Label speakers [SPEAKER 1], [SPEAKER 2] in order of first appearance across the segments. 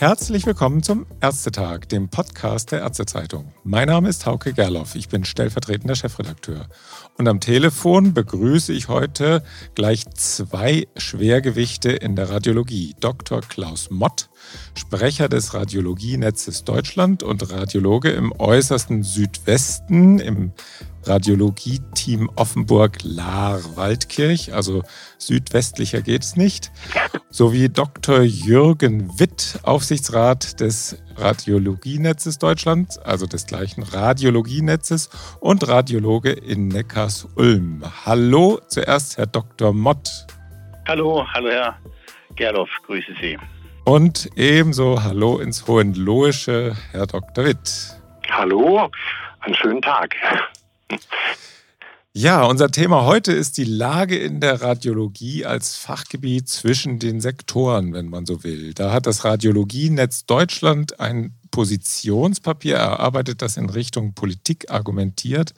[SPEAKER 1] Herzlich willkommen zum Ärztetag, dem Podcast der Ärztezeitung. Mein Name ist Hauke Gerloff, ich bin stellvertretender Chefredakteur. Und am Telefon begrüße ich heute gleich zwei Schwergewichte in der Radiologie. Dr. Klaus Mott, Sprecher des Radiologienetzes Deutschland und Radiologe im äußersten Südwesten im Radiologie-Team Offenburg-Lahr-Waldkirch, also südwestlicher geht es nicht, sowie Dr. Jürgen Witt, Aufsichtsrat des Radiologienetzes Deutschland, also des gleichen Radiologienetzes und Radiologe in Neckars-Ulm. Hallo zuerst Herr Dr. Mott.
[SPEAKER 2] Hallo, hallo Herr Gerloff, grüße Sie.
[SPEAKER 1] Und ebenso Hallo ins Hohenlohische, Herr Dr. Witt.
[SPEAKER 3] Hallo, einen schönen Tag.
[SPEAKER 1] Ja, unser Thema heute ist die Lage in der Radiologie als Fachgebiet zwischen den Sektoren, wenn man so will. Da hat das Radiologienetz Deutschland ein Positionspapier erarbeitet, das in Richtung Politik argumentiert,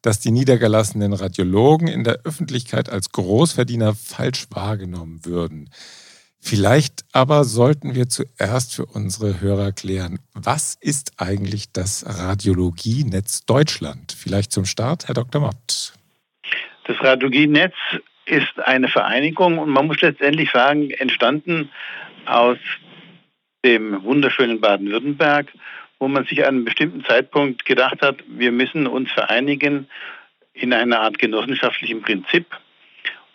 [SPEAKER 1] dass die niedergelassenen Radiologen in der Öffentlichkeit als Großverdiener falsch wahrgenommen würden. Vielleicht aber sollten wir zuerst für unsere Hörer klären, was ist eigentlich das Radiologienetz Deutschland? Vielleicht zum Start, Herr Dr. Mott.
[SPEAKER 2] Das Radiologienetz ist eine Vereinigung und man muss letztendlich sagen, entstanden aus dem wunderschönen Baden-Württemberg, wo man sich an einem bestimmten Zeitpunkt gedacht hat, wir müssen uns vereinigen in einer Art genossenschaftlichem Prinzip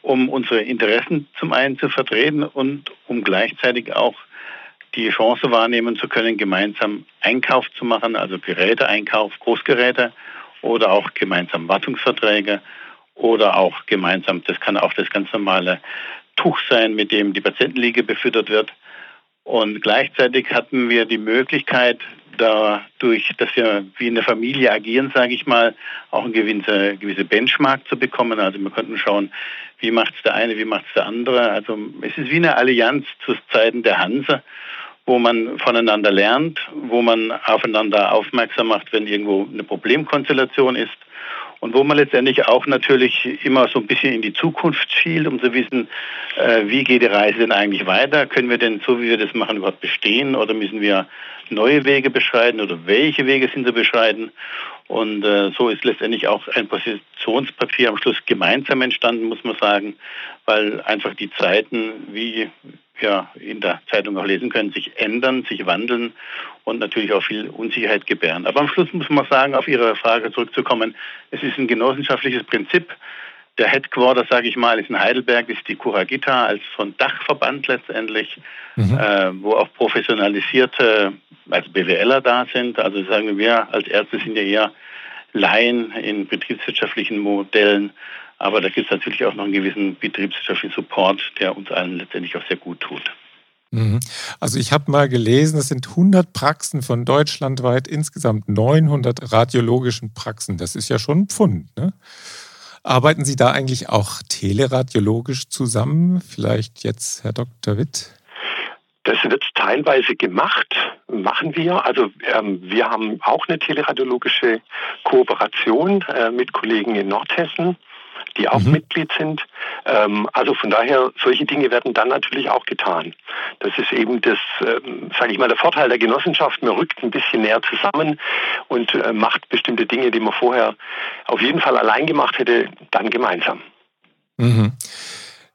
[SPEAKER 2] um unsere Interessen zum einen zu vertreten und um gleichzeitig auch die Chance wahrnehmen zu können, gemeinsam Einkauf zu machen, also Geräteeinkauf, Großgeräte oder auch gemeinsam Wartungsverträge oder auch gemeinsam, das kann auch das ganz normale Tuch sein, mit dem die Patientenliege befüttert wird. Und gleichzeitig hatten wir die Möglichkeit, dadurch, dass wir wie eine Familie agieren, sage ich mal, auch eine gewisse, gewisse Benchmark zu bekommen. Also wir konnten schauen, wie macht es der eine, wie macht es der andere. Also es ist wie eine Allianz zu Zeiten der Hanse, wo man voneinander lernt, wo man aufeinander aufmerksam macht, wenn irgendwo eine Problemkonstellation ist und wo man letztendlich auch natürlich immer so ein bisschen in die Zukunft schielt, um zu wissen, äh, wie geht die Reise denn eigentlich weiter? Können wir denn so, wie wir das machen, überhaupt bestehen oder müssen wir neue Wege beschreiten oder welche Wege sind zu beschreiten? Und äh, so ist letztendlich auch ein Positionspapier am Schluss gemeinsam entstanden, muss man sagen, weil einfach die Zeiten, wie ja in der Zeitung auch lesen können, sich ändern, sich wandeln und natürlich auch viel Unsicherheit gebären. Aber am Schluss muss man sagen, auf Ihre Frage zurückzukommen, es ist ein genossenschaftliches Prinzip. Der Headquarter, sage ich mal, ist in Heidelberg, ist die Curagita als so ein Dachverband letztendlich, mhm. äh, wo auch professionalisierte, also BWLer da sind. Also sagen wir, als Ärzte sind ja eher Laien in betriebswirtschaftlichen Modellen aber da gibt es natürlich auch noch einen gewissen betriebswirtschaftlichen Support, der uns allen letztendlich auch sehr gut tut.
[SPEAKER 1] Mhm. Also ich habe mal gelesen, es sind 100 Praxen von deutschlandweit insgesamt 900 radiologischen Praxen. Das ist ja schon ein Pfund. Ne? Arbeiten Sie da eigentlich auch teleradiologisch zusammen? Vielleicht jetzt Herr Dr. Witt?
[SPEAKER 3] Das wird teilweise gemacht, machen wir. Also ähm, wir haben auch eine teleradiologische Kooperation äh, mit Kollegen in Nordhessen die auch mhm. Mitglied sind. Ähm, also von daher, solche Dinge werden dann natürlich auch getan. Das ist eben das, ähm, sage ich mal, der Vorteil der Genossenschaft. Man rückt ein bisschen näher zusammen und äh, macht bestimmte Dinge, die man vorher auf jeden Fall allein gemacht hätte, dann gemeinsam.
[SPEAKER 1] Mhm.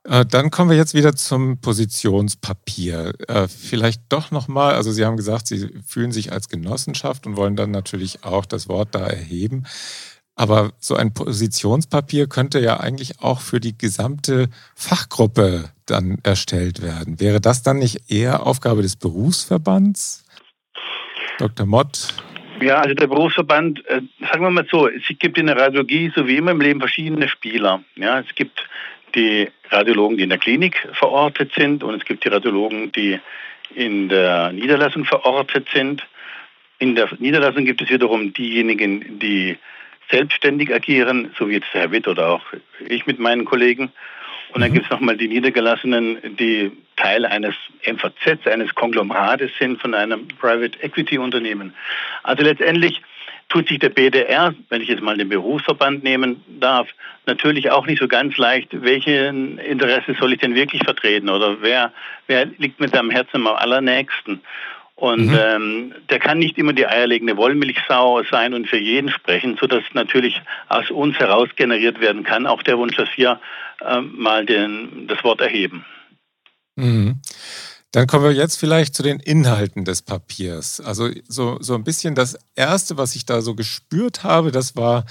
[SPEAKER 1] Äh, dann kommen wir jetzt wieder zum Positionspapier. Äh, vielleicht doch nochmal, also Sie haben gesagt, Sie fühlen sich als Genossenschaft und wollen dann natürlich auch das Wort da erheben. Aber so ein Positionspapier könnte ja eigentlich auch für die gesamte Fachgruppe dann erstellt werden. Wäre das dann nicht eher Aufgabe des Berufsverbands? Dr. Mott?
[SPEAKER 2] Ja, also der Berufsverband, äh, sagen wir mal so, es gibt in der Radiologie so wie immer im Leben verschiedene Spieler. Ja, es gibt die Radiologen, die in der Klinik verortet sind und es gibt die Radiologen, die in der Niederlassung verortet sind. In der Niederlassung gibt es wiederum diejenigen, die selbstständig agieren, so wie jetzt Herr Witt oder auch ich mit meinen Kollegen. Und dann mhm. gibt es nochmal die Niedergelassenen, die Teil eines MVZ, eines Konglomerates sind von einem Private Equity Unternehmen. Also letztendlich tut sich der BDR, wenn ich jetzt mal den Berufsverband nehmen darf, natürlich auch nicht so ganz leicht, welchen Interesse soll ich denn wirklich vertreten oder wer, wer liegt mit seinem Herzen am allernächsten. Und mhm. ähm, der kann nicht immer die eierlegende Wollmilchsau sein und für jeden sprechen, sodass natürlich aus uns heraus generiert werden kann, auch der Wunsch, dass wir äh, mal den, das Wort erheben.
[SPEAKER 1] Mhm. Dann kommen wir jetzt vielleicht zu den Inhalten des Papiers. Also so, so ein bisschen das Erste, was ich da so gespürt habe, das war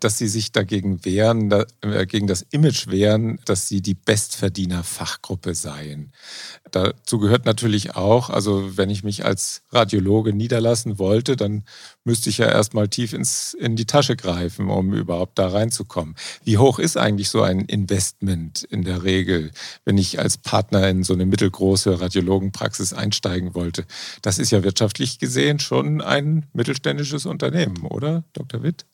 [SPEAKER 1] dass sie sich dagegen wehren, da, äh, gegen das Image wehren, dass sie die Bestverdiener-Fachgruppe seien. Dazu gehört natürlich auch, also wenn ich mich als Radiologe niederlassen wollte, dann müsste ich ja erstmal tief ins, in die Tasche greifen, um überhaupt da reinzukommen. Wie hoch ist eigentlich so ein Investment in der Regel, wenn ich als Partner in so eine mittelgroße Radiologenpraxis einsteigen wollte? Das ist ja wirtschaftlich gesehen schon ein mittelständisches Unternehmen, oder, Dr. Witt?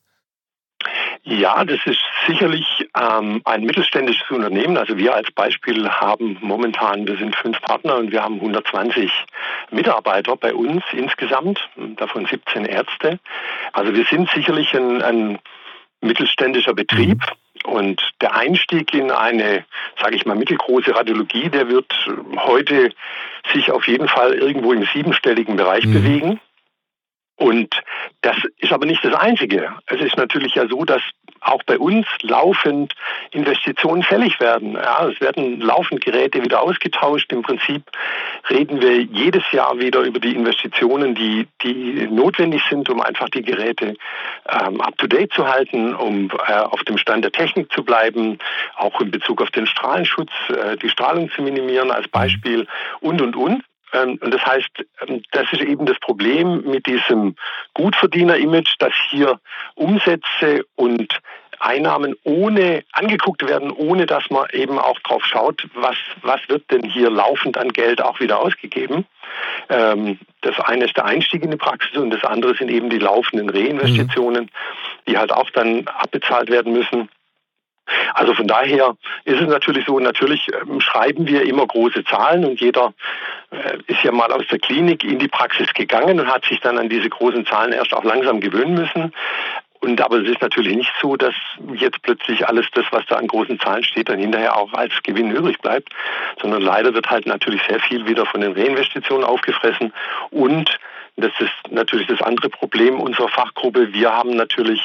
[SPEAKER 3] Ja, das ist sicherlich ähm, ein mittelständisches Unternehmen. Also wir als Beispiel haben momentan, wir sind fünf Partner und wir haben 120 Mitarbeiter bei uns insgesamt, davon 17 Ärzte. Also wir sind sicherlich ein, ein mittelständischer Betrieb. Mhm. Und der Einstieg in eine, sage ich mal, mittelgroße Radiologie, der wird heute sich auf jeden Fall irgendwo im siebenstelligen Bereich mhm. bewegen. Und das ist aber nicht das Einzige. Es ist natürlich ja so, dass auch bei uns laufend Investitionen fällig werden. Ja, es werden laufend Geräte wieder ausgetauscht. Im Prinzip reden wir jedes Jahr wieder über die Investitionen, die, die notwendig sind, um einfach die Geräte ähm, up-to-date zu halten, um äh, auf dem Stand der Technik zu bleiben, auch in Bezug auf den Strahlenschutz, äh, die Strahlung zu minimieren als Beispiel und, und, und. Ähm, und das heißt, ähm, das ist eben das Problem mit diesem Gutverdiener-Image, dass hier Umsätze und Einnahmen ohne angeguckt werden, ohne dass man eben auch drauf schaut, was, was wird denn hier laufend an Geld auch wieder ausgegeben. Ähm, das eine ist der Einstieg in die Praxis und das andere sind eben die laufenden Reinvestitionen, mhm. die halt auch dann abbezahlt werden müssen. Also von daher ist es natürlich so, natürlich ähm, schreiben wir immer große Zahlen und jeder äh, ist ja mal aus der Klinik in die Praxis gegangen und hat sich dann an diese großen Zahlen erst auch langsam gewöhnen müssen. Und aber es ist natürlich nicht so, dass jetzt plötzlich alles das, was da an großen Zahlen steht, dann hinterher auch als Gewinn übrig bleibt, sondern leider wird halt natürlich sehr viel wieder von den Reinvestitionen aufgefressen und das ist natürlich das andere Problem unserer Fachgruppe. Wir haben natürlich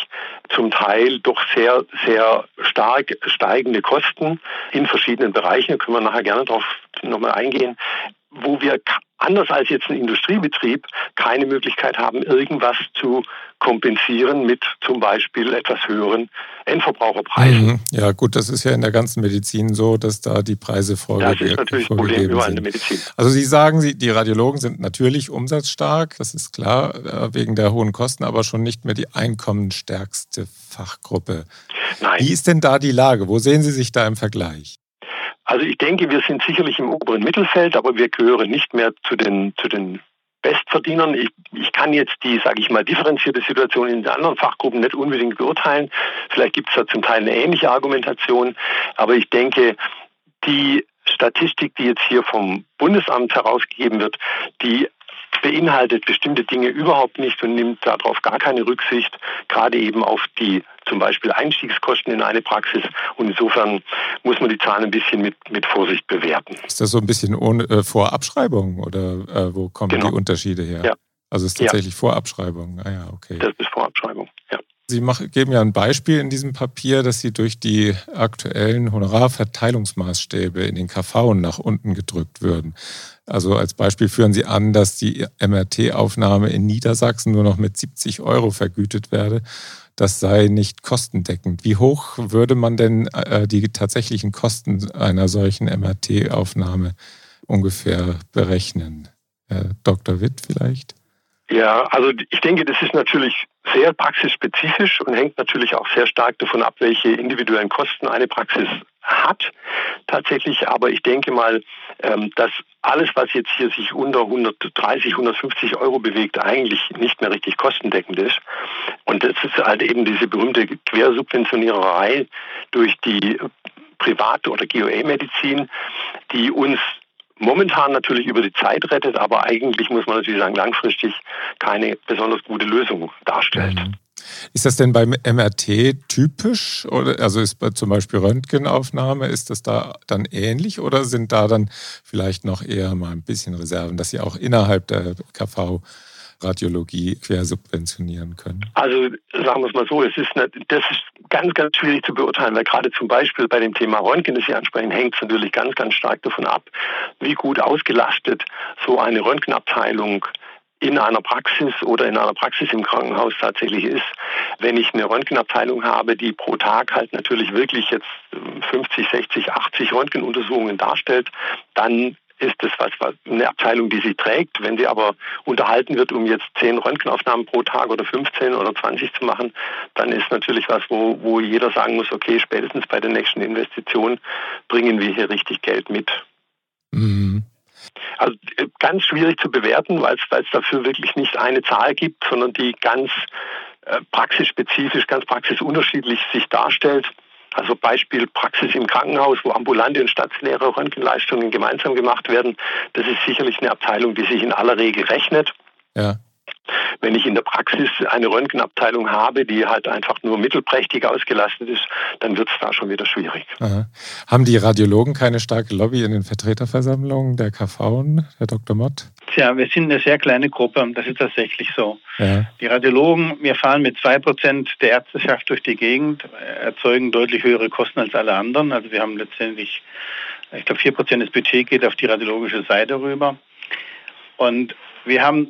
[SPEAKER 3] zum Teil doch sehr, sehr stark steigende Kosten in verschiedenen Bereichen. Da können wir nachher gerne darauf nochmal eingehen, wo wir anders als jetzt ein Industriebetrieb keine Möglichkeit haben, irgendwas zu kompensieren mit zum Beispiel etwas höheren Endverbraucherpreisen. Mhm.
[SPEAKER 1] Ja gut, das ist ja in der ganzen Medizin so, dass da die Preise vorgegeben sind. Das ist natürlich das Problem überall in der Medizin. Also Sie sagen, die Radiologen sind natürlich umsatzstark, das ist klar, äh, wegen der hohen Kosten, aber schon nicht mehr die einkommensstärkste Fachgruppe. Nein. Wie ist denn da die Lage? Wo sehen Sie sich da im Vergleich?
[SPEAKER 3] Also ich denke, wir sind sicherlich im oberen Mittelfeld, aber wir gehören nicht mehr zu den, zu den Bestverdienern. Ich, ich kann jetzt die, sage ich mal, differenzierte Situation in den anderen Fachgruppen nicht unbedingt beurteilen. Vielleicht gibt es da zum Teil eine ähnliche Argumentation, aber ich denke, die Statistik, die jetzt hier vom Bundesamt herausgegeben wird, die beinhaltet bestimmte Dinge überhaupt nicht und nimmt darauf gar keine Rücksicht, gerade eben auf die zum Beispiel Einstiegskosten in eine Praxis. Und insofern muss man die Zahlen ein bisschen mit, mit Vorsicht bewerten.
[SPEAKER 1] Ist das so ein bisschen ohne, äh, vor Abschreibung oder äh, wo kommen genau. die Unterschiede her? Ja. Also es ist tatsächlich ja. Vorabschreibung. Ah ja, okay.
[SPEAKER 3] Das ist Vorabschreibung, ja.
[SPEAKER 1] Sie machen, geben ja ein Beispiel in diesem Papier, dass Sie durch die aktuellen Honorarverteilungsmaßstäbe in den KV nach unten gedrückt würden. Also als Beispiel führen Sie an, dass die MRT-Aufnahme in Niedersachsen nur noch mit 70 Euro vergütet werde. Das sei nicht kostendeckend. Wie hoch würde man denn äh, die tatsächlichen Kosten einer solchen MRT-Aufnahme ungefähr berechnen? Herr Dr. Witt vielleicht?
[SPEAKER 3] Ja, also ich denke, das ist natürlich sehr praxisspezifisch und hängt natürlich auch sehr stark davon ab, welche individuellen Kosten eine Praxis hat tatsächlich. Aber ich denke mal, ähm, dass alles, was jetzt hier sich unter 130, 150 Euro bewegt, eigentlich nicht mehr richtig kostendeckend ist. Und das ist halt eben diese berühmte Quersubventioniererei durch die private oder GOE-Medizin, die uns momentan natürlich über die Zeit rettet, aber eigentlich muss man natürlich sagen, langfristig keine besonders gute Lösung darstellt. Mhm.
[SPEAKER 1] Ist das denn beim MRT typisch? Oder also ist bei zum Beispiel Röntgenaufnahme, ist das da dann ähnlich oder sind da dann vielleicht noch eher mal ein bisschen Reserven, dass Sie auch innerhalb der KV Radiologie quersubventionieren können?
[SPEAKER 3] Also sagen wir es mal so, es ist eine, das ist ganz, ganz schwierig zu beurteilen, weil gerade zum Beispiel bei dem Thema Röntgen, das Sie ansprechen, hängt es natürlich ganz, ganz stark davon ab, wie gut ausgelastet so eine Röntgenabteilung in einer Praxis oder in einer Praxis im Krankenhaus tatsächlich ist. Wenn ich eine Röntgenabteilung habe, die pro Tag halt natürlich wirklich jetzt 50, 60, 80 Röntgenuntersuchungen darstellt, dann ist das was, eine Abteilung, die sie trägt. Wenn sie aber unterhalten wird, um jetzt 10 Röntgenaufnahmen pro Tag oder 15 oder 20 zu machen, dann ist natürlich was, wo, wo jeder sagen muss, okay, spätestens bei der nächsten Investition bringen wir hier richtig Geld mit. Mhm. Also äh, ganz schwierig zu bewerten, weil es dafür wirklich nicht eine Zahl gibt, sondern die ganz äh, praxisspezifisch, ganz praxisunterschiedlich sich darstellt. Also Beispiel Praxis im Krankenhaus, wo ambulante und stationäre Röntgenleistungen gemeinsam gemacht werden. Das ist sicherlich eine Abteilung, die sich in aller Regel rechnet. Ja. Wenn ich in der Praxis eine Röntgenabteilung habe, die halt einfach nur mittelprächtig ausgelastet ist, dann wird es da schon wieder schwierig.
[SPEAKER 1] Aha. Haben die Radiologen keine starke Lobby in den Vertreterversammlungen der KV, Herr Dr. Mott?
[SPEAKER 2] Tja, wir sind eine sehr kleine Gruppe, das ist tatsächlich so. Ja. Die Radiologen, wir fahren mit 2% der Ärzteschaft durch die Gegend, erzeugen deutlich höhere Kosten als alle anderen. Also wir haben letztendlich, ich glaube, 4% des Budgets geht auf die radiologische Seite rüber. Und wir haben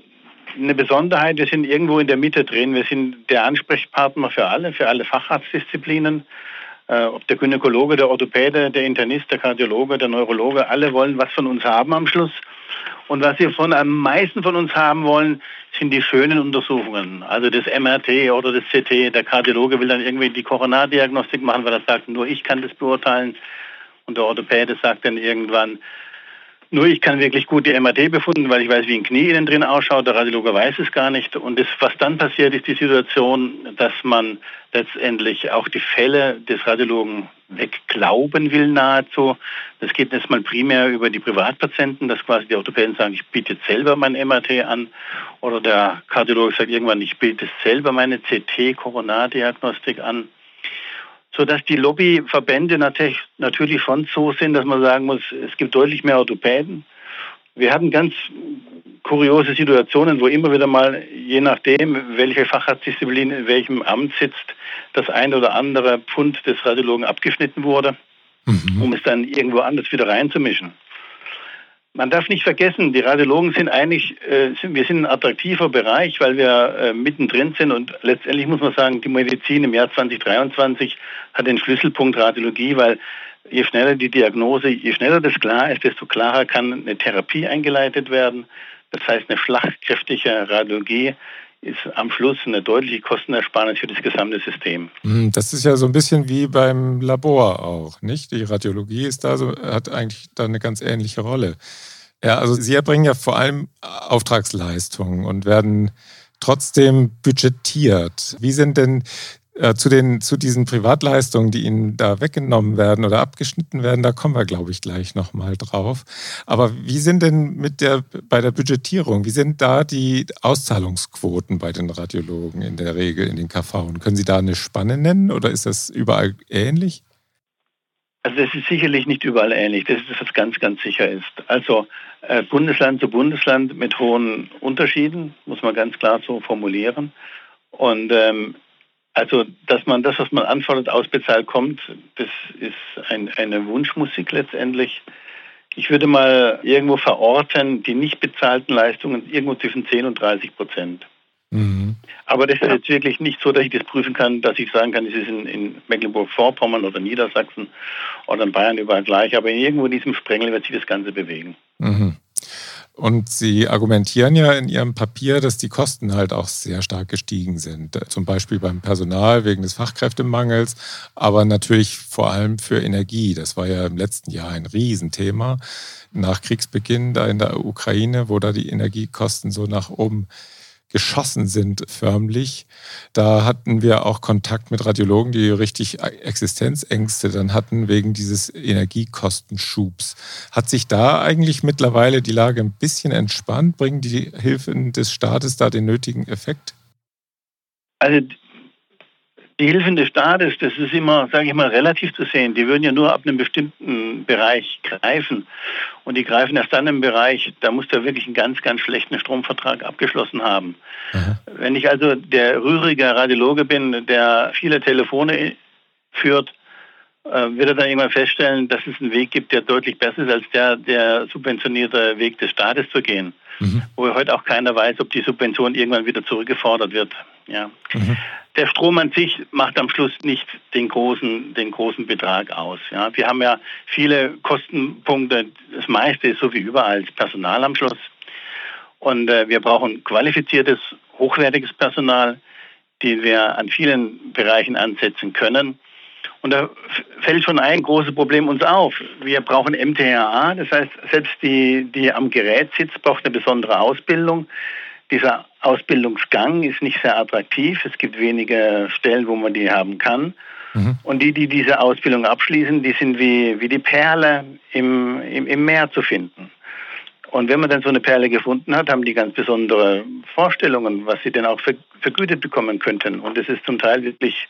[SPEAKER 2] eine Besonderheit, wir sind irgendwo in der Mitte drin. Wir sind der Ansprechpartner für alle, für alle Facharztdisziplinen. Äh, ob der Gynäkologe, der Orthopäde, der Internist, der Kardiologe, der Neurologe, alle wollen was von uns haben am Schluss. Und was sie von am meisten von uns haben wollen, sind die schönen Untersuchungen. Also das MRT oder das CT. Der Kardiologe will dann irgendwie die Koronardiagnostik machen, weil er sagt, nur ich kann das beurteilen. Und der Orthopäde sagt dann irgendwann, nur ich kann wirklich gut die MRT befunden, weil ich weiß, wie ein Knie innen drin ausschaut. Der Radiologe weiß es gar nicht. Und das, was dann passiert, ist die Situation, dass man letztendlich auch die Fälle des Radiologen wegglauben will nahezu. Das geht jetzt mal primär über die Privatpatienten, dass quasi die Orthopäden sagen, ich biete jetzt selber mein MRT an. Oder der Kardiologe sagt irgendwann, ich biete selber meine CT-Koronardiagnostik an sodass die Lobbyverbände natürlich schon so sind, dass man sagen muss, es gibt deutlich mehr Orthopäden. Wir hatten ganz kuriose Situationen, wo immer wieder mal, je nachdem, welche Facharztdisziplin in welchem Amt sitzt, das ein oder andere Pfund des Radiologen abgeschnitten wurde, mhm. um es dann irgendwo anders wieder reinzumischen. Man darf nicht vergessen, die Radiologen sind eigentlich, äh, sind, wir sind ein attraktiver Bereich, weil wir äh, mittendrin sind und letztendlich muss man sagen, die Medizin im Jahr 2023 hat den Schlüsselpunkt Radiologie, weil je schneller die Diagnose, je schneller das klar ist, desto klarer kann eine Therapie eingeleitet werden. Das heißt, eine schlagkräftige Radiologie ist am Schluss eine deutliche Kostenersparnis für das gesamte System.
[SPEAKER 1] Hm, das ist ja so ein bisschen wie beim Labor auch, nicht? Die Radiologie ist da so, hat eigentlich da eine ganz ähnliche Rolle. Ja, also Sie erbringen ja vor allem Auftragsleistungen und werden trotzdem budgetiert. Wie sind denn äh, zu, den, zu diesen Privatleistungen, die Ihnen da weggenommen werden oder abgeschnitten werden, da kommen wir, glaube ich, gleich nochmal drauf. Aber wie sind denn mit der, bei der Budgetierung, wie sind da die Auszahlungsquoten bei den Radiologen in der Regel in den KV? Und können Sie da eine Spanne nennen oder ist das überall ähnlich?
[SPEAKER 2] Also das ist sicherlich nicht überall ähnlich. Das ist, was ganz, ganz sicher ist. Also äh, Bundesland zu Bundesland mit hohen Unterschieden, muss man ganz klar so formulieren. Und ähm, also, dass man das, was man anfordert, ausbezahlt kommt, das ist ein, eine Wunschmusik letztendlich. Ich würde mal irgendwo verorten, die nicht bezahlten Leistungen irgendwo zwischen 10 und 30 Prozent. Mhm. Aber das ist jetzt wirklich nicht so, dass ich das prüfen kann, dass ich sagen kann, es ist in, in Mecklenburg-Vorpommern oder Niedersachsen oder in Bayern überall gleich. Aber irgendwo in diesem Sprengel wird sich das Ganze bewegen. Mhm.
[SPEAKER 1] Und Sie argumentieren ja in Ihrem Papier, dass die Kosten halt auch sehr stark gestiegen sind. Zum Beispiel beim Personal wegen des Fachkräftemangels, aber natürlich vor allem für Energie. Das war ja im letzten Jahr ein Riesenthema nach Kriegsbeginn da in der Ukraine, wo da die Energiekosten so nach oben geschossen sind förmlich. Da hatten wir auch Kontakt mit Radiologen, die richtig Existenzängste dann hatten wegen dieses Energiekostenschubs. Hat sich da eigentlich mittlerweile die Lage ein bisschen entspannt? Bringen die Hilfen des Staates da den nötigen Effekt?
[SPEAKER 2] Also Die Hilfen des Staates, das ist immer, sage ich mal, relativ zu sehen. Die würden ja nur ab einem bestimmten Bereich greifen. Und die greifen erst dann im Bereich, da muss der wirklich einen ganz, ganz schlechten Stromvertrag abgeschlossen haben. Aha. Wenn ich also der rührige Radiologe bin, der viele Telefone führt, äh, wird er dann irgendwann feststellen, dass es einen Weg gibt, der deutlich besser ist als der, der subventionierte Weg des Staates zu gehen. Mhm. Wo heute auch keiner weiß, ob die Subvention irgendwann wieder zurückgefordert wird. Ja. Mhm der Strom an sich macht am Schluss nicht den großen, den großen Betrag aus. Ja, wir haben ja viele Kostenpunkte. Das meiste ist so wie überall das Personal am Schluss. Und äh, wir brauchen qualifiziertes, hochwertiges Personal, den wir an vielen Bereichen ansetzen können. Und da fällt schon ein großes Problem uns auf. Wir brauchen MTHA, das heißt, selbst die, die am Gerät sitzt, braucht eine besondere Ausbildung. Dieser Ausbildungsgang ist nicht sehr attraktiv. Es gibt wenige Stellen, wo man die haben kann. Mhm. Und die, die diese Ausbildung abschließen, die sind wie, wie die Perle im, im, im Meer zu finden. Und wenn man dann so eine Perle gefunden hat, haben die ganz besondere Vorstellungen, was sie denn auch vergütet bekommen könnten. Und es ist zum Teil wirklich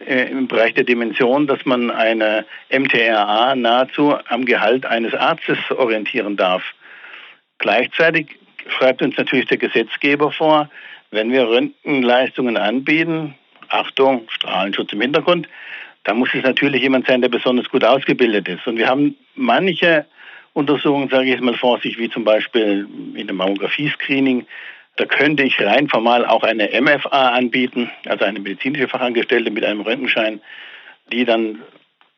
[SPEAKER 2] äh, im Bereich der Dimension, dass man eine MTRA nahezu am Gehalt eines Arztes orientieren darf. Gleichzeitig schreibt uns natürlich der Gesetzgeber vor, wenn wir Röntgenleistungen anbieten, Achtung, Strahlenschutz im Hintergrund, da muss es natürlich jemand sein, der besonders gut ausgebildet ist. Und wir haben manche Untersuchungen, sage ich jetzt mal vorsichtig, wie zum Beispiel in dem Mammographie-Screening, da könnte ich rein formal auch eine MFA anbieten, also eine medizinische Fachangestellte mit einem Röntgenschein, die dann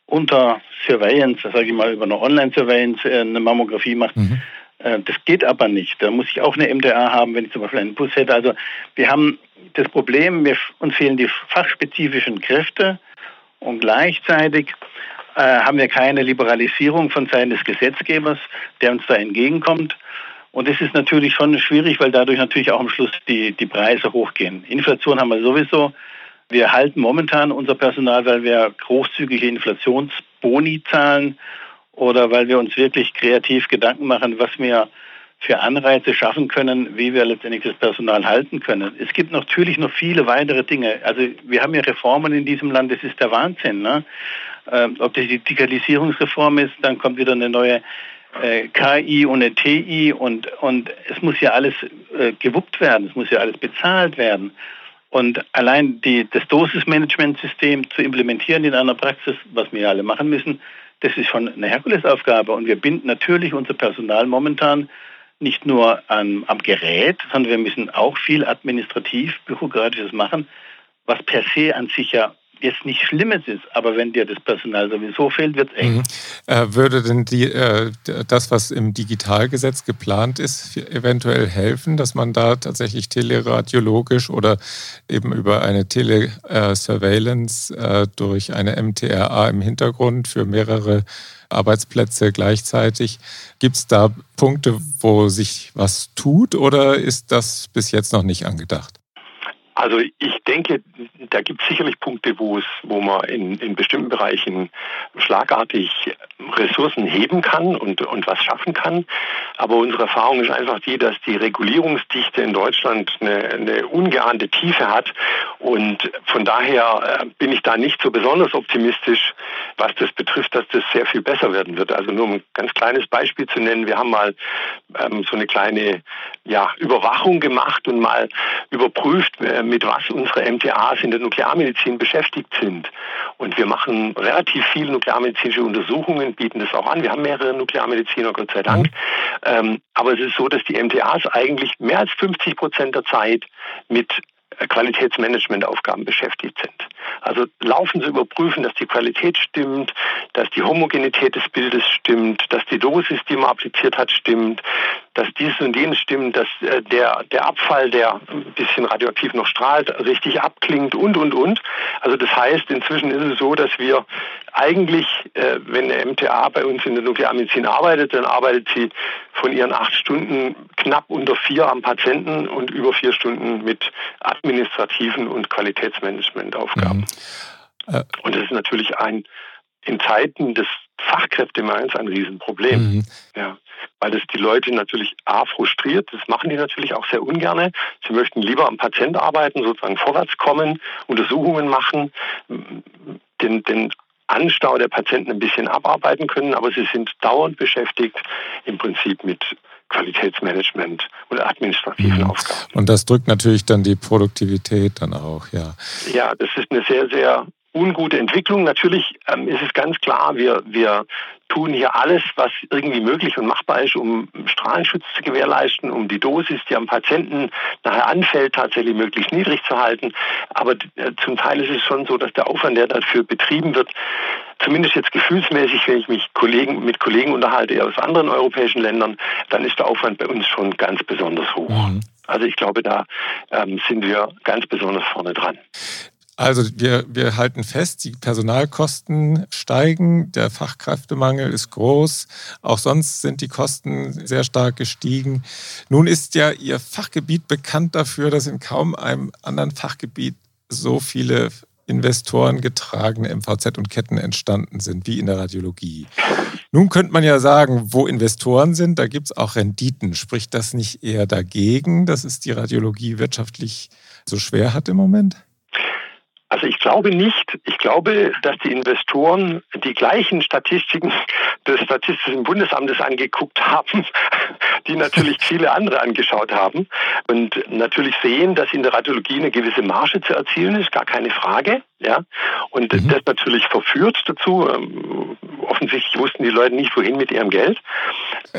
[SPEAKER 2] unter Surveillance, sage ich mal über eine Online-Surveillance äh, eine Mammographie macht. Mhm. Äh, das geht aber nicht. Da muss ich auch eine MDA haben, wenn ich zum Beispiel einen Bus hätte. Also wir haben das Problem, wir, uns fehlen die fachspezifischen Kräfte und gleichzeitig äh, haben wir keine Liberalisierung von Seiten des Gesetzgebers, der uns da entgegenkommt. Und das ist natürlich schon schwierig, weil dadurch natürlich auch am Schluss die, die Preise hochgehen. Inflation haben wir sowieso. Wir halten momentan unser Personal, weil wir großzügige Inflationsboni zahlen oder weil wir uns wirklich kreativ Gedanken machen, was wir für Anreize schaffen können, wie wir letztendlich das Personal halten können. Es gibt natürlich noch viele weitere Dinge. Also wir haben ja Reformen in diesem Land, das ist der Wahnsinn. Ne? Äh, ob das die Digitalisierungsreform ist, dann kommt wieder eine neue äh, KI und eine TI und, und es muss ja alles äh, gewuppt werden, es muss ja alles bezahlt werden. Und allein die, das Dosismanagementsystem zu implementieren in einer Praxis, was wir alle machen müssen, das ist schon eine Herkulesaufgabe. Und wir binden natürlich unser Personal momentan nicht nur an, am Gerät, sondern wir müssen auch viel administrativ, bürokratisches machen, was per se an sich ja jetzt nicht Schlimmes ist, aber wenn dir das Personal sowieso fehlt, wird es eng. Mhm.
[SPEAKER 1] Äh, würde denn die, äh, das, was im Digitalgesetz geplant ist, eventuell helfen, dass man da tatsächlich teleradiologisch oder eben über eine Telesurveillance äh, durch eine MTRA im Hintergrund für mehrere Arbeitsplätze gleichzeitig. Gibt es da Punkte, wo sich was tut oder ist das bis jetzt noch nicht angedacht?
[SPEAKER 3] Also ich denke, da gibt es sicherlich Punkte, wo es, wo man in, in bestimmten Bereichen schlagartig Ressourcen heben kann und, und was schaffen kann. Aber unsere Erfahrung ist einfach die, dass die Regulierungsdichte in Deutschland eine, eine ungeahnte Tiefe hat. Und von daher äh, bin ich da nicht so besonders optimistisch, was das betrifft, dass das sehr viel besser werden wird. Also nur um ein ganz kleines Beispiel zu nennen, wir haben mal ähm, so eine kleine ja, Überwachung gemacht und mal überprüft, äh, mit was unsere MTAs in der Nuklearmedizin beschäftigt sind. Und wir machen relativ viele nuklearmedizinische Untersuchungen, bieten das auch an. Wir haben mehrere Nuklearmediziner, Gott sei Dank. Mhm. Ähm, aber es ist so, dass die MTAs eigentlich mehr als 50 Prozent der Zeit mit Qualitätsmanagementaufgaben beschäftigt sind. Also laufen Sie überprüfen, dass die Qualität stimmt, dass die Homogenität des Bildes stimmt, dass die Dosis, die man appliziert hat, stimmt, dass dies und jenes stimmt, dass äh, der, der Abfall, der ein bisschen radioaktiv noch strahlt, richtig abklingt und, und, und. Also das heißt, inzwischen ist es so, dass wir eigentlich, äh, wenn eine MTA bei uns in der Nuklearmedizin arbeitet, dann arbeitet sie von ihren acht Stunden knapp unter vier am Patienten und über vier Stunden mit administrativen und Qualitätsmanagementaufgaben. Mhm. Äh. Und das ist natürlich ein in Zeiten des Fachkräftemangels ein Riesenproblem. Mhm. Ja, weil das die Leute natürlich A frustriert, das machen die natürlich auch sehr ungern. Sie möchten lieber am Patient arbeiten, sozusagen vorwärts kommen, Untersuchungen machen, den, den Anstau der Patienten ein bisschen abarbeiten können, aber sie sind dauernd beschäftigt im Prinzip mit Qualitätsmanagement und administrativen mhm. Aufgaben.
[SPEAKER 1] Und das drückt natürlich dann die Produktivität dann auch, ja.
[SPEAKER 3] Ja, das ist eine sehr, sehr ungute Entwicklung. Natürlich ähm, ist es ganz klar, wir, wir tun hier alles, was irgendwie möglich und machbar ist, um Strahlenschutz zu gewährleisten, um die Dosis, die am Patienten nachher anfällt, tatsächlich möglichst niedrig zu halten. Aber äh, zum Teil ist es schon so, dass der Aufwand, der dafür betrieben wird, zumindest jetzt gefühlsmäßig, wenn ich mich Kollegen, mit Kollegen unterhalte aus anderen europäischen Ländern, dann ist der Aufwand bei uns schon ganz besonders hoch. Mhm. Also ich glaube, da ähm, sind wir ganz besonders vorne dran.
[SPEAKER 1] Also wir, wir halten fest, die Personalkosten steigen, der Fachkräftemangel ist groß, auch sonst sind die Kosten sehr stark gestiegen. Nun ist ja Ihr Fachgebiet bekannt dafür, dass in kaum einem anderen Fachgebiet so viele Investoren getragene MVZ und Ketten entstanden sind, wie in der Radiologie. Nun könnte man ja sagen, wo Investoren sind, da gibt es auch Renditen. Spricht das nicht eher dagegen, dass es die Radiologie wirtschaftlich so schwer hat im Moment?
[SPEAKER 3] Also ich glaube nicht. Ich glaube, dass die Investoren die gleichen Statistiken des Statistischen Bundesamtes angeguckt haben, die natürlich viele andere angeschaut haben und natürlich sehen, dass in der Radiologie eine gewisse Marge zu erzielen ist, gar keine Frage. Ja, und mhm. das natürlich verführt dazu. Ähm, offensichtlich wussten die Leute nicht, wohin mit ihrem Geld.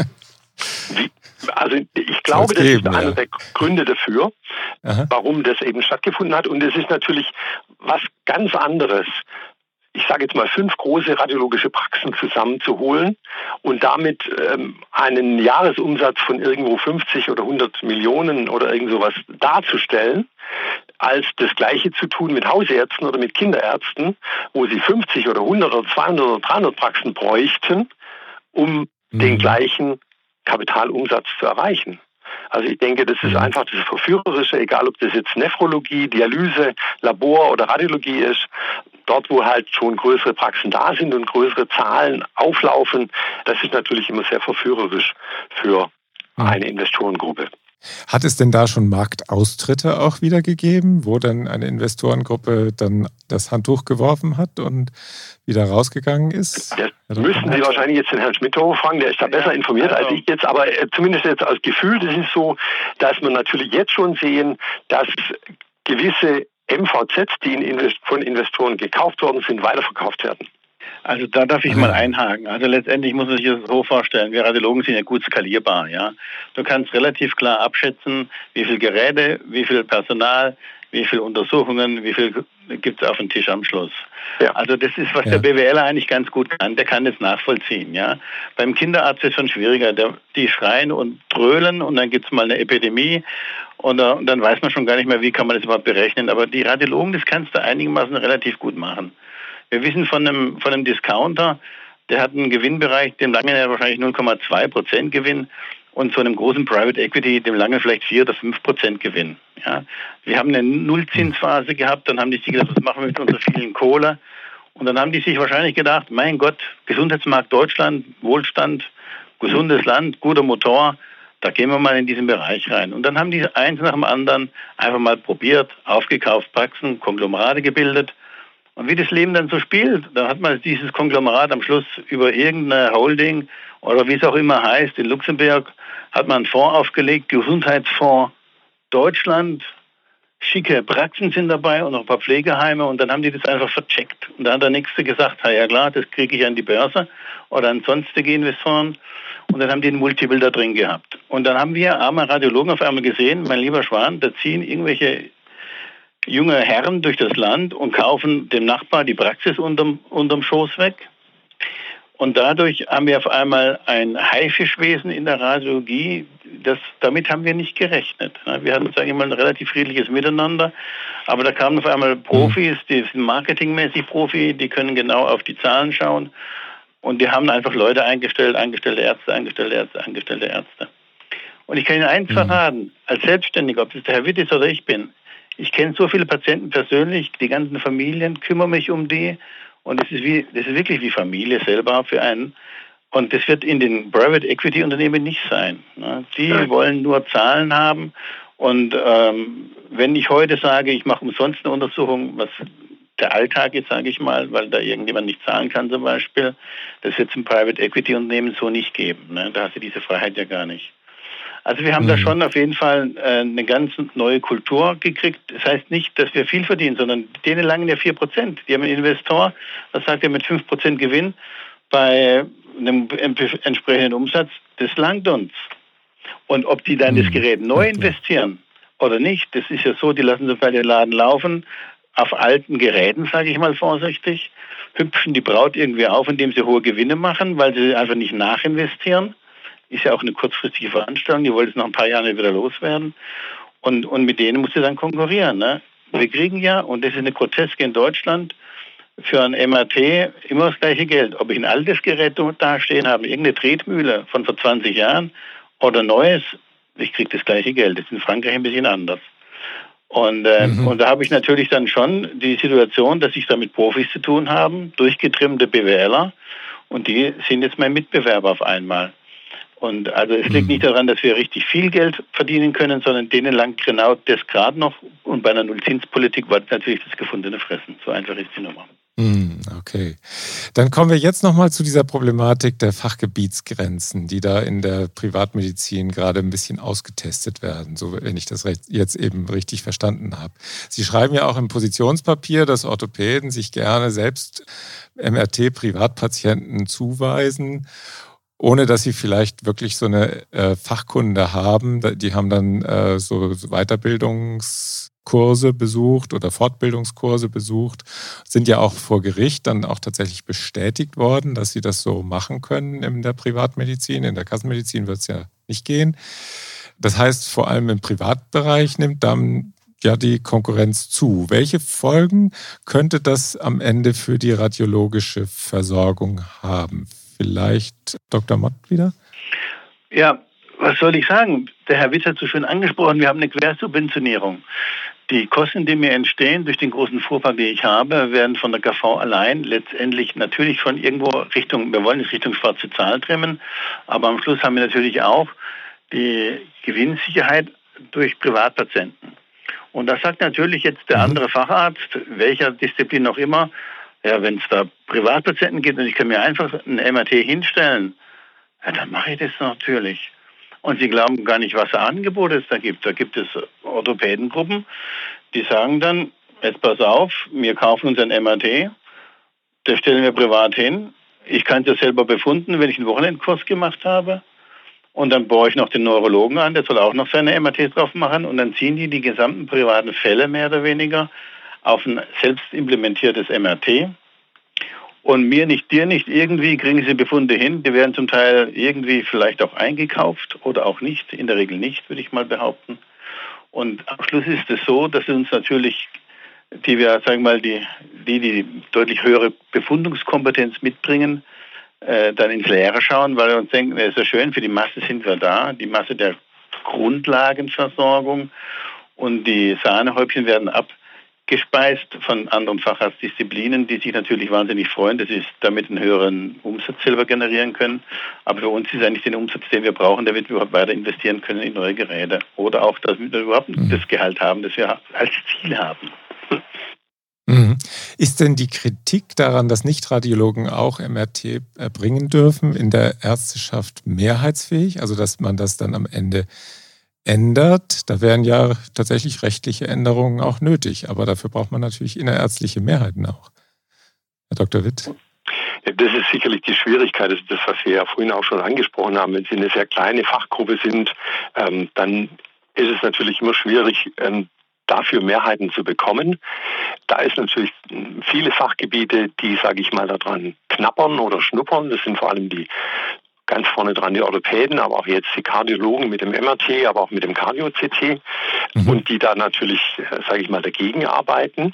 [SPEAKER 3] Wie, also ich glaube, das ist einer ja. der Gründe dafür, Aha. warum das eben stattgefunden hat. Und es ist natürlich was ganz anderes, ich sage jetzt mal, fünf große radiologische Praxen zusammenzuholen und damit ähm, einen Jahresumsatz von irgendwo 50 oder 100 Millionen oder irgend sowas darzustellen, als das Gleiche zu tun mit Hausärzten oder mit Kinderärzten, wo sie 50 oder 100 oder 200 oder 300 Praxen bräuchten, um mhm. den gleichen Kapitalumsatz zu erreichen. Also ich denke, das ist mhm. einfach das Verführerische, egal ob das jetzt Nephrologie, Dialyse, Labor oder Radiologie ist. Dort, wo halt schon größere Praxen da sind und größere Zahlen auflaufen, das ist natürlich immer sehr verführerisch für mhm. eine Investorengruppe.
[SPEAKER 1] Hat es denn da schon Marktaustritte auch wieder gegeben, wo dann eine Investorengruppe dann das Handtuch geworfen hat und wieder rausgegangen ist?
[SPEAKER 3] Das müssten Sie wahrscheinlich jetzt den Herrn Schmidthoff fragen, der ist da besser informiert als ich jetzt, aber äh, zumindest jetzt als Gefühl, das ist so, dass man natürlich jetzt schon sehen, dass gewisse MVZs, die von Investoren gekauft worden sind, weiterverkauft werden.
[SPEAKER 2] Also da darf ich mal einhaken. Also letztendlich muss man sich das so vorstellen, wir Radiologen sind ja gut skalierbar. Ja? Du kannst relativ klar abschätzen, wie viel Geräte, wie viel Personal, wie viele Untersuchungen, wie viel gibt es auf dem Tisch am Schluss. Ja. Also das ist, was ja. der BWLer eigentlich ganz gut kann. Der kann das nachvollziehen. Ja? Beim Kinderarzt ist es schon schwieriger. Der, die schreien und dröhlen und dann gibt es mal eine Epidemie und, uh, und, dann weiß man schon gar nicht mehr, wie kann man das überhaupt berechnen. Aber die Radiologen, das kannst du einigermaßen relativ gut machen. Wir wissen von einem, von einem Discounter, der hat einen Gewinnbereich, dem lange er wahrscheinlich 0,2 Prozent Gewinn und so einem großen Private Equity, dem lange vielleicht 4 oder 5 Prozent Gewinn. Ja. Wir haben eine Nullzinsphase gehabt, dann haben die sich gedacht, was machen wir mit unserer vielen Kohle? Und dann haben die sich wahrscheinlich gedacht, mein Gott, Gesundheitsmarkt Deutschland, Wohlstand, gesundes Land, guter Motor, da gehen wir mal in diesen Bereich rein. Und dann haben die eins nach dem anderen einfach mal probiert, aufgekauft, Praxen, Konglomerate gebildet und wie das Leben dann so spielt, dann hat man dieses Konglomerat am Schluss über irgendeine Holding oder wie es auch immer heißt, in Luxemburg hat man einen Fonds aufgelegt, Gesundheitsfonds Deutschland, schicke Praxen sind dabei und noch ein paar Pflegeheime und dann haben die das einfach vercheckt. Und da hat der Nächste gesagt, ja klar, das kriege ich an die Börse oder an sonstige Investoren. Und dann haben die einen Multiple da drin gehabt. Und dann haben wir arme Radiologen auf einmal gesehen, mein lieber Schwan, da ziehen irgendwelche junge Herren durch das Land und kaufen dem Nachbar die Praxis unterm, unterm Schoß weg. Und dadurch haben wir auf einmal ein Haifischwesen in der Radiologie. Das, damit haben wir nicht gerechnet. Wir hatten, sage ich mal, ein relativ friedliches Miteinander. Aber da kamen auf einmal Profis, die sind marketingmäßig Profi, die können genau auf die Zahlen schauen. Und die haben einfach Leute eingestellt, angestellte Ärzte, angestellte Ärzte, angestellte Ärzte. Und ich kann Ihnen eins mhm. verraten, als Selbstständiger, ob das der Herr Witt ist oder ich bin, ich kenne so viele Patienten persönlich, die ganzen Familien, kümmere mich um die Und das ist, wie, das ist wirklich wie Familie selber für einen. Und das wird in den Private Equity Unternehmen nicht sein. Ne? Die ja. wollen nur Zahlen haben. Und ähm, wenn ich heute sage, ich mache umsonst eine Untersuchung, was der Alltag ist, sage ich mal, weil da irgendjemand nicht zahlen kann zum Beispiel, das wird es im Private Equity Unternehmen so nicht geben. Ne? Da hast du diese Freiheit ja gar nicht. Also wir haben mhm. da schon auf jeden Fall äh, eine ganz neue Kultur gekriegt. Das heißt nicht, dass wir viel verdienen, sondern denen langen ja 4 Prozent. Die haben einen Investor, was sagt er mit 5 Prozent Gewinn bei einem entsprechenden Umsatz, das langt uns. Und ob die dann mhm. das Gerät neu investieren oder nicht, das ist ja so, die lassen zum Beispiel den Laden laufen auf alten Geräten, sage ich mal vorsichtig, hüpfen die Braut irgendwie auf, indem sie hohe Gewinne machen, weil sie einfach nicht nachinvestieren ist ja auch eine kurzfristige Veranstaltung, die wollte es noch ein paar Jahre wieder loswerden. Und, und mit denen muss sie dann konkurrieren. Ne? Wir kriegen ja, und das ist eine Groteske in Deutschland, für ein MRT immer das gleiche Geld. Ob ich ein altes Gerät da stehen habe, irgendeine Tretmühle von vor 20 Jahren oder neues, ich kriege das gleiche Geld. Das ist in Frankreich ein bisschen anders. Und, äh, mhm. und da habe ich natürlich dann schon die Situation, dass ich da mit Profis zu tun habe, durchgetrimmte BWLer, und die sind jetzt mein Mitbewerber auf einmal. Und also es liegt mhm. nicht daran, dass wir richtig viel Geld verdienen können, sondern denen langt genau das gerade noch. Und bei einer Nullzinspolitik war natürlich das gefundene Fressen. So einfach ist die Nummer.
[SPEAKER 1] Mhm, okay. Dann kommen wir jetzt nochmal zu dieser Problematik der Fachgebietsgrenzen, die da in der Privatmedizin gerade ein bisschen ausgetestet werden, so wenn ich das jetzt eben richtig verstanden habe. Sie schreiben ja auch im Positionspapier, dass Orthopäden sich gerne selbst MRT-Privatpatienten zuweisen ohne dass sie vielleicht wirklich so eine äh, Fachkunde haben. Die haben dann äh, so Weiterbildungskurse besucht oder Fortbildungskurse besucht, sind ja auch vor Gericht dann auch tatsächlich bestätigt worden, dass sie das so machen können in der Privatmedizin. In der Kassenmedizin wird es ja nicht gehen. Das heißt, vor allem im Privatbereich nimmt dann ja die Konkurrenz zu. Welche Folgen könnte das am Ende für die radiologische Versorgung haben? Vielleicht Dr. Mott wieder?
[SPEAKER 2] Ja, was soll ich sagen? Der Herr Witz hat so schön angesprochen, wir haben eine Quersubventionierung. Die Kosten, die mir entstehen durch den großen Fuhrpark, den ich habe, werden von der KV allein letztendlich natürlich von irgendwo Richtung, wir wollen nicht Richtung schwarze Zahl trimmen, aber am Schluss haben wir natürlich auch die Gewinnsicherheit durch Privatpatienten. Und da sagt natürlich jetzt der mhm. andere Facharzt, welcher Disziplin auch immer, ja, wenn es da Privatpatienten gibt und ich kann mir einfach ein MRT hinstellen, ja, dann mache ich das natürlich. Und sie glauben gar nicht, was für Angebote es da gibt. Da gibt es Orthopädengruppen, die sagen dann, jetzt pass auf, wir kaufen uns ein MRT, das stellen wir privat hin. Ich kann es ja selber befunden, wenn ich einen Wochenendkurs gemacht habe. Und dann baue ich noch den Neurologen an, der soll auch noch seine MRTs drauf machen. Und dann ziehen die die gesamten privaten Fälle mehr oder weniger auf ein selbst implementiertes MRT. Und mir nicht, dir nicht, irgendwie kriegen sie Befunde hin. Die werden zum Teil irgendwie vielleicht auch eingekauft oder auch nicht. In der Regel nicht, würde ich mal behaupten. Und am Schluss ist es so, dass uns natürlich, die wir, sagen wir mal, die, die, die deutlich höhere Befundungskompetenz mitbringen, äh, dann ins Leere schauen, weil wir uns denken, es ist ja schön, für die Masse sind wir da, die Masse der Grundlagenversorgung und die Sahnehäubchen werden ab gespeist von anderen Facharztdisziplinen, die sich natürlich wahnsinnig freuen, dass sie damit einen höheren Umsatz selber generieren können. Aber für uns ist eigentlich den Umsatz, den wir brauchen, damit wir überhaupt weiter investieren können in neue Geräte. Oder auch, dass wir überhaupt mhm. das Gehalt haben, das wir als Ziel haben.
[SPEAKER 1] Mhm. Ist denn die Kritik daran, dass Nichtradiologen auch MRT erbringen dürfen, in der Ärzteschaft mehrheitsfähig? Also, dass man das dann am Ende ändert, da wären ja tatsächlich rechtliche Änderungen auch nötig. Aber dafür braucht man natürlich innerärztliche Mehrheiten auch. Herr Dr. Witt.
[SPEAKER 3] Das ist sicherlich die Schwierigkeit, das ist das, was wir ja vorhin auch schon angesprochen haben. Wenn Sie eine sehr kleine Fachgruppe sind, ähm, dann ist es natürlich immer schwierig, ähm, dafür Mehrheiten zu bekommen. Da ist natürlich viele Fachgebiete, die, sage ich mal, daran knappern oder schnuppern. Das sind vor allem die ganz vorne dran die Orthopäden, aber auch jetzt die Kardiologen mit dem MRT, aber auch mit dem Cardio-CT mhm. und die da natürlich, äh, sage ich mal, dagegen arbeiten.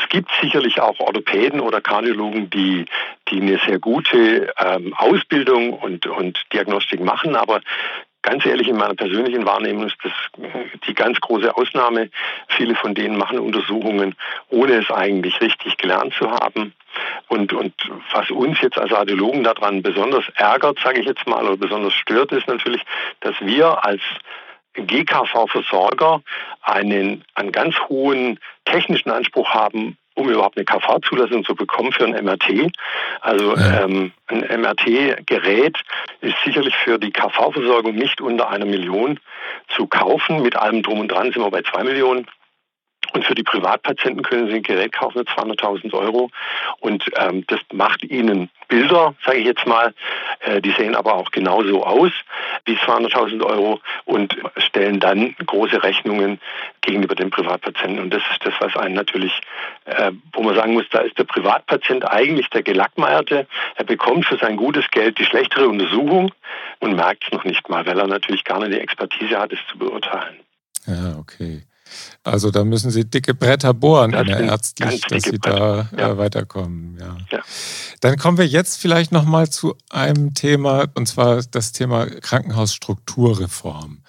[SPEAKER 3] Es gibt sicherlich auch Orthopäden oder Kardiologen, die, die eine sehr gute ähm, Ausbildung und, und Diagnostik machen, aber ganz ehrlich, in meiner persönlichen Wahrnehmung ist das äh, die ganz große Ausnahme. Viele von denen machen Untersuchungen, ohne es eigentlich richtig gelernt zu haben. Und, und was uns jetzt als Radiologen daran besonders ärgert, sage ich jetzt mal, oder besonders stört, ist natürlich, dass wir als GKV-Versorger einen, einen ganz hohen technischen Anspruch haben, um überhaupt eine KV-Zulassung zu bekommen für ein MRT. Also ja. ähm, ein MRT-Gerät ist sicherlich für die KV-Versorgung nicht unter einer Million zu kaufen. Mit allem drum und dran sind wir bei zwei Millionen. Und für die Privatpatienten können Sie ein Gerät kaufen für 200.000 Euro. Und ähm, das macht Ihnen Bilder, sage ich jetzt mal. Äh, die sehen aber auch genauso aus wie 200.000 Euro und stellen dann große Rechnungen gegenüber den Privatpatienten. Und das ist das, was einen natürlich, äh, wo man sagen muss, da ist der Privatpatient eigentlich der Gelackmeierte. Er bekommt für sein gutes Geld die schlechtere Untersuchung und merkt es noch nicht mal, weil er natürlich gar nicht die Expertise hat, es zu beurteilen.
[SPEAKER 1] Ja, okay. Also da müssen Sie dicke Bretter bohren das ärztlich, dass Sie da äh, ja. weiterkommen. Ja. ja. Dann kommen wir jetzt vielleicht nochmal zu einem Thema, und zwar das Thema Krankenhausstrukturreform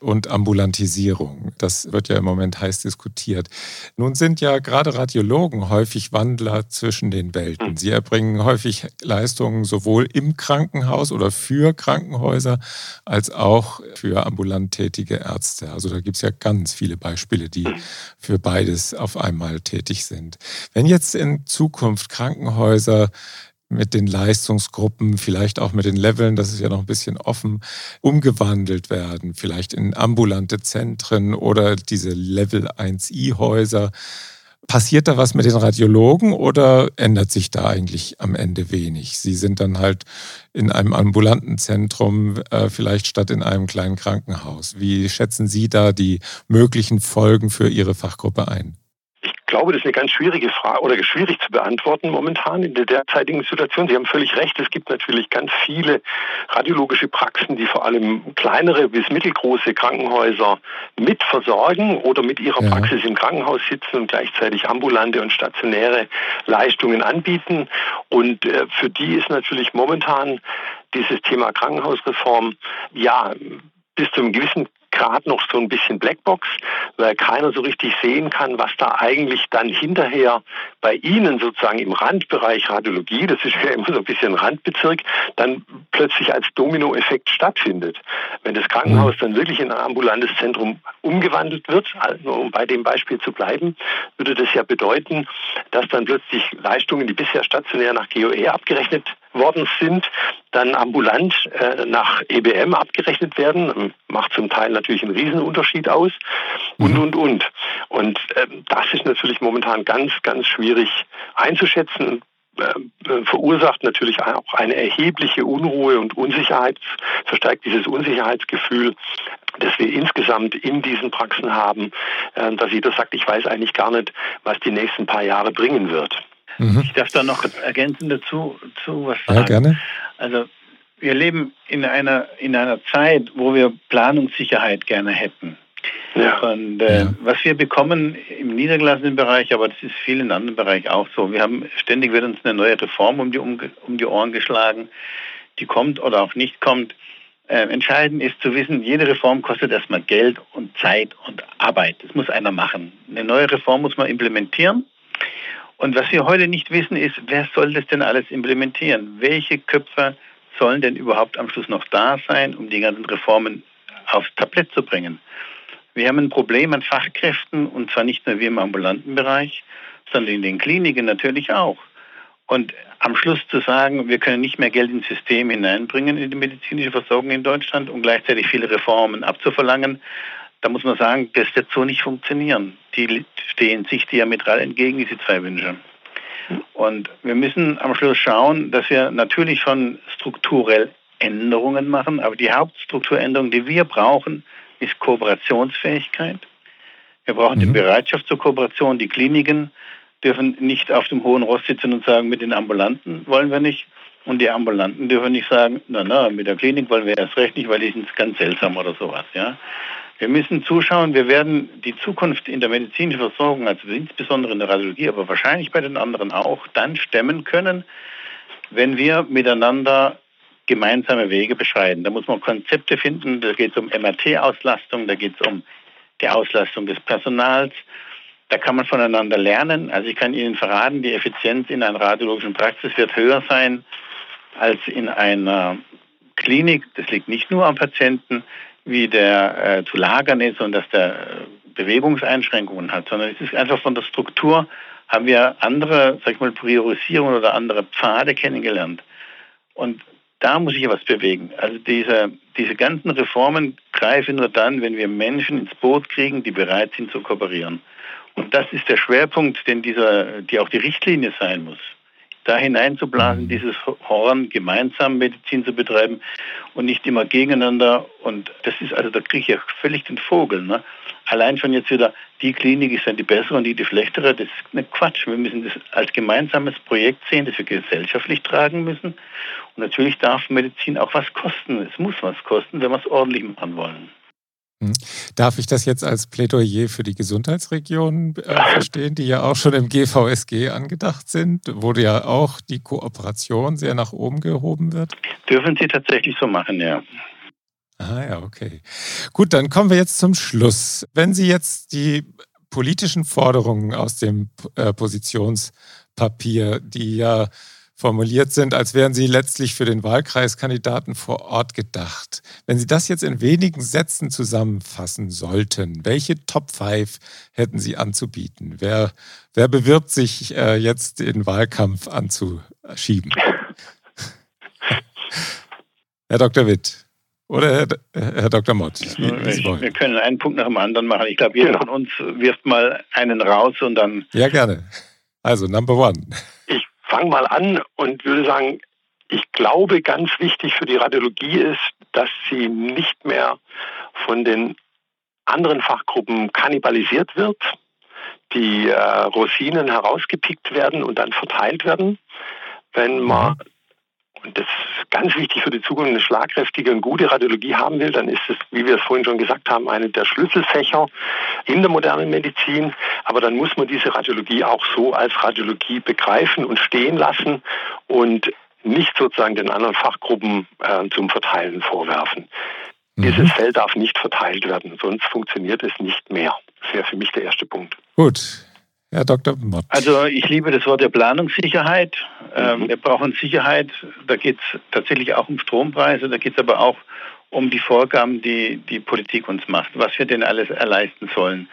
[SPEAKER 1] und Ambulantisierung. Das wird ja im Moment heiß diskutiert. Nun sind ja gerade Radiologen häufig Wandler zwischen den Welten. Hm. Sie erbringen häufig Leistungen sowohl im Krankenhaus oder für Krankenhäuser als auch für ambulant tätige Ärzte. Also da gibt es ja ganz viele Beispiele, die für beides auf einmal tätig sind. Wenn jetzt in Zukunft Krankenhäuser mit den Leistungsgruppen, vielleicht auch mit den Leveln, das ist ja noch ein bisschen offen, umgewandelt werden, vielleicht in ambulante Zentren oder diese Level 1i-Häuser. Passiert da was mit den Radiologen oder ändert sich da eigentlich am Ende wenig? Sie sind dann halt in einem ambulanten Zentrum, äh, vielleicht statt in einem kleinen Krankenhaus. Wie schätzen Sie da die möglichen Folgen für Ihre Fachgruppe ein?
[SPEAKER 3] Glaube, das ist eine ganz schwierige Frage oder schwierig zu beantworten momentan in der derzeitigen Situation. Sie haben völlig recht. Es gibt natürlich ganz viele radiologische Praxen, die vor allem kleinere bis mittelgroße Krankenhäuser mitversorgen oder mit ihrer ja. Praxis im Krankenhaus sitzen und gleichzeitig ambulante und stationäre Leistungen anbieten. Und äh, für die ist natürlich momentan dieses Thema Krankenhausreform ja bis zu einem gewissen gerade noch so ein bisschen Blackbox, weil keiner so richtig sehen kann, was da eigentlich dann hinterher bei Ihnen sozusagen im Randbereich Radiologie, das ist ja immer so ein bisschen Randbezirk, dann plötzlich als Dominoeffekt stattfindet. Wenn das Krankenhaus mhm. dann wirklich in ein ambulantes Zentrum umgewandelt wird, also um bei dem Beispiel zu bleiben, würde das ja bedeuten, dass dann plötzlich Leistungen, die bisher stationär nach GOE abgerechnet worden sind, dann ambulant äh, nach EBM abgerechnet werden. Macht zum Teil natürlich einen Riesenunterschied aus und, mhm. und, und. Und äh, das ist natürlich momentan ganz, ganz schwierig einzuschätzen äh, verursacht natürlich auch eine erhebliche Unruhe und Unsicherheit, verstärkt dieses Unsicherheitsgefühl, das wir insgesamt in diesen Praxen haben, äh, dass jeder sagt, ich weiß eigentlich gar nicht, was die nächsten paar Jahre bringen wird.
[SPEAKER 2] Mhm. Ich darf da noch ergänzend dazu zu was sagen.
[SPEAKER 1] Ja, gerne.
[SPEAKER 2] Also wir leben in einer, in einer Zeit, wo wir Planungssicherheit gerne hätten. Ja. Und äh, ja. was wir bekommen im niedergelassenen Bereich, aber das ist vielen anderen Bereichen auch so. Wir haben ständig wird uns eine neue Reform um die, um, um die Ohren geschlagen, die kommt oder auch nicht kommt. Äh, entscheidend ist zu wissen, jede Reform kostet erstmal Geld und Zeit und Arbeit. Das muss einer machen. Eine neue Reform muss man implementieren. Und was wir heute nicht wissen, ist, wer soll das denn alles implementieren? Welche Köpfe sollen denn überhaupt am Schluss noch da sein, um die ganzen Reformen aufs Tablett zu bringen? Wir haben ein Problem an Fachkräften und zwar nicht nur wir im ambulanten Bereich, sondern in den Kliniken natürlich auch. Und am Schluss zu sagen, wir können nicht mehr Geld ins System hineinbringen in die medizinische Versorgung in Deutschland und gleichzeitig viele Reformen abzuverlangen, da muss man sagen, das wird so nicht funktionieren. Die stehen sich diametral entgegen, diese zwei Wünsche. Und wir müssen am Schluss schauen, dass wir natürlich schon strukturell Änderungen machen, aber die Hauptstrukturänderung, die wir brauchen, ist Kooperationsfähigkeit. Wir brauchen mhm. die Bereitschaft zur Kooperation. Die Kliniken dürfen nicht auf dem hohen Ross sitzen und sagen, mit den Ambulanten wollen wir nicht. Und die Ambulanten dürfen nicht sagen, na, na, mit der Klinik wollen wir erst recht nicht, weil die sind ganz seltsam oder sowas, ja. Wir müssen zuschauen, wir werden die Zukunft in der medizinischen Versorgung, also insbesondere in der Radiologie, aber wahrscheinlich bei den anderen auch, dann stemmen können, wenn wir miteinander gemeinsame Wege beschreiten. Da muss man Konzepte finden, da geht es um MRT-Auslastung, da geht es um die Auslastung des Personals. Da kann man voneinander lernen. Also ich kann Ihnen verraten, die Effizienz in einer radiologischen Praxis wird höher sein als in einer Klinik. Das liegt nicht nur am Patienten, wie der äh, zu lagern ist und dass der äh, Bewegungseinschränkungen hat, sondern es ist einfach von der Struktur haben wir andere, sag ich mal, Priorisierungen oder andere Pfade kennengelernt. Und da muss sich ja was bewegen. Also diese, diese ganzen Reformen greifen nur dann, wenn wir Menschen ins Boot kriegen, die bereit sind zu kooperieren. Und das ist der Schwerpunkt, den dieser, die auch die Richtlinie sein muss. Da hineinzublasen, mhm. dieses Horn, gemeinsam Medizin zu betreiben und nicht immer gegeneinander. Und das ist, also da kriege ich ja völlig den Vogel. Ne? Allein schon jetzt wieder, die Klinik ist dann die bessere und die die schlechtere, das ist eine Quatsch. Wir müssen das als gemeinsames Projekt sehen, das wir gesellschaftlich tragen müssen. Und natürlich darf Medizin auch was kosten. Es muss was kosten, wenn wir es ordentlich machen wollen.
[SPEAKER 1] Hm. Darf ich das jetzt als Plädoyer für die Gesundheitsregionen äh, verstehen, die ja auch schon im GVSG angedacht sind, wo ja auch die Kooperation sehr nach oben gehoben wird?
[SPEAKER 2] Dürfen Sie tatsächlich so machen, ja.
[SPEAKER 1] Ah ja, okay. Gut, dann kommen wir jetzt zum Schluss. Wenn Sie jetzt die politischen Forderungen aus dem äh, Positionspapier, die ja formuliert sind, als wären sie letztlich für den Wahlkreiskandidaten vor Ort gedacht. Wenn Sie das jetzt in wenigen Sätzen zusammenfassen sollten, welche Top 5 hätten Sie anzubieten? Wer, wer bewirbt sich äh, jetzt den Wahlkampf anzuschieben? Herr Dr. Witt. Oder Herr, Herr Dr. Mott?
[SPEAKER 2] Wie, wir können einen Punkt nach dem anderen machen. Ich glaube, jeder genau. von uns wirft mal einen raus und dann.
[SPEAKER 1] Ja, gerne. Also, Number One.
[SPEAKER 3] Ich fange mal an und würde sagen, ich glaube, ganz wichtig für die Radiologie ist, dass sie nicht mehr von den anderen Fachgruppen kannibalisiert wird, die äh, Rosinen herausgepickt werden und dann verteilt werden. Wenn man mhm und das ist ganz wichtig für die Zukunft, eine schlagkräftige und gute Radiologie haben will, dann ist es, wie wir es vorhin schon gesagt haben, eine der Schlüsselfächer in der modernen Medizin. Aber dann muss man diese Radiologie auch so als Radiologie begreifen und stehen lassen und nicht sozusagen den anderen Fachgruppen äh, zum Verteilen vorwerfen. Mhm. Dieses Feld darf nicht verteilt werden, sonst funktioniert es nicht mehr. Das wäre für mich der erste Punkt.
[SPEAKER 1] Gut, Herr Dr. Mott.
[SPEAKER 2] Also ich liebe das Wort der Planungssicherheit. Ähm, mhm. Wir brauchen Sicherheit. Da geht es tatsächlich auch um Strompreise, da geht es aber auch um die Vorgaben, die die Politik uns macht, was wir denn alles erleisten sollen.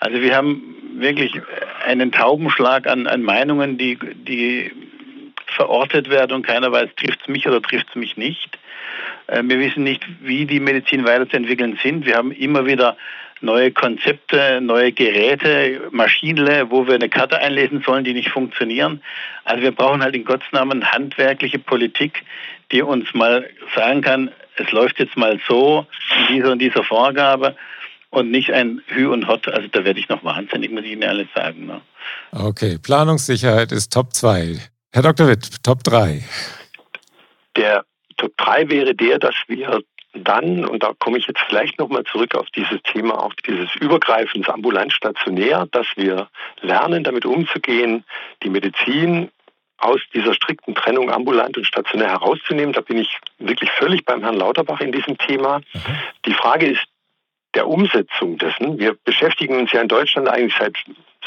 [SPEAKER 2] Also wir haben wirklich einen Taubenschlag an, an Meinungen, die, die verortet werden und keiner weiß, trifft es mich oder trifft es mich nicht. Äh, wir wissen nicht, wie die Medizin weiterzuentwickeln sind. Wir haben immer wieder neue Konzepte, neue Geräte, Maschinenle, wo wir eine Karte einlesen sollen, die nicht funktionieren. Also wir brauchen halt in Gottes Namen handwerkliche Politik, die uns mal sagen kann, es läuft jetzt mal so in dieser und dieser Vorgabe und nicht ein Hü und Hot. Also da werde ich noch wahnsinnig, muss ich Ihnen alles sagen. Ne?
[SPEAKER 1] Okay, Planungssicherheit ist Top 2. Herr Dr. Witt, Top 3.
[SPEAKER 3] Der Top 3 wäre der, dass wir dann, und da komme ich jetzt vielleicht nochmal zurück auf dieses Thema, auch dieses Übergreifens ambulant-stationär, dass wir lernen, damit umzugehen, die Medizin aus dieser strikten Trennung ambulant und stationär herauszunehmen. Da bin ich wirklich völlig beim Herrn Lauterbach in diesem Thema. Mhm. Die Frage ist der Umsetzung dessen. Wir beschäftigen uns ja in Deutschland eigentlich seit,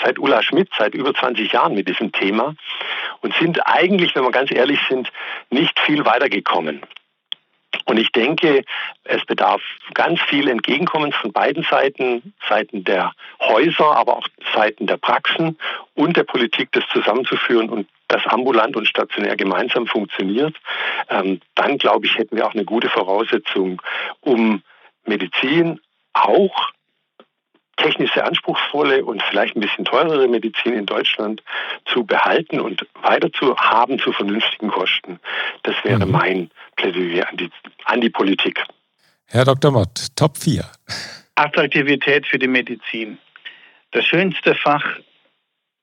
[SPEAKER 3] seit Ulla Schmidt, seit über 20 Jahren mit diesem Thema und sind eigentlich, wenn wir ganz ehrlich sind, nicht viel weitergekommen. Und ich denke, es bedarf ganz viel Entgegenkommens von beiden Seiten, Seiten der Häuser, aber auch Seiten der Praxen und der Politik, das zusammenzuführen und das ambulant und stationär gemeinsam funktioniert. Ähm, dann, glaube ich, hätten wir auch eine gute Voraussetzung, um Medizin auch technisch sehr anspruchsvolle und vielleicht ein bisschen teurere Medizin in Deutschland zu behalten und weiter zu haben zu vernünftigen Kosten. Das wäre mhm. mein Plädoyer an die, an die Politik.
[SPEAKER 1] Herr Dr. Mott, Top 4.
[SPEAKER 2] Attraktivität für die Medizin. Das schönste Fach,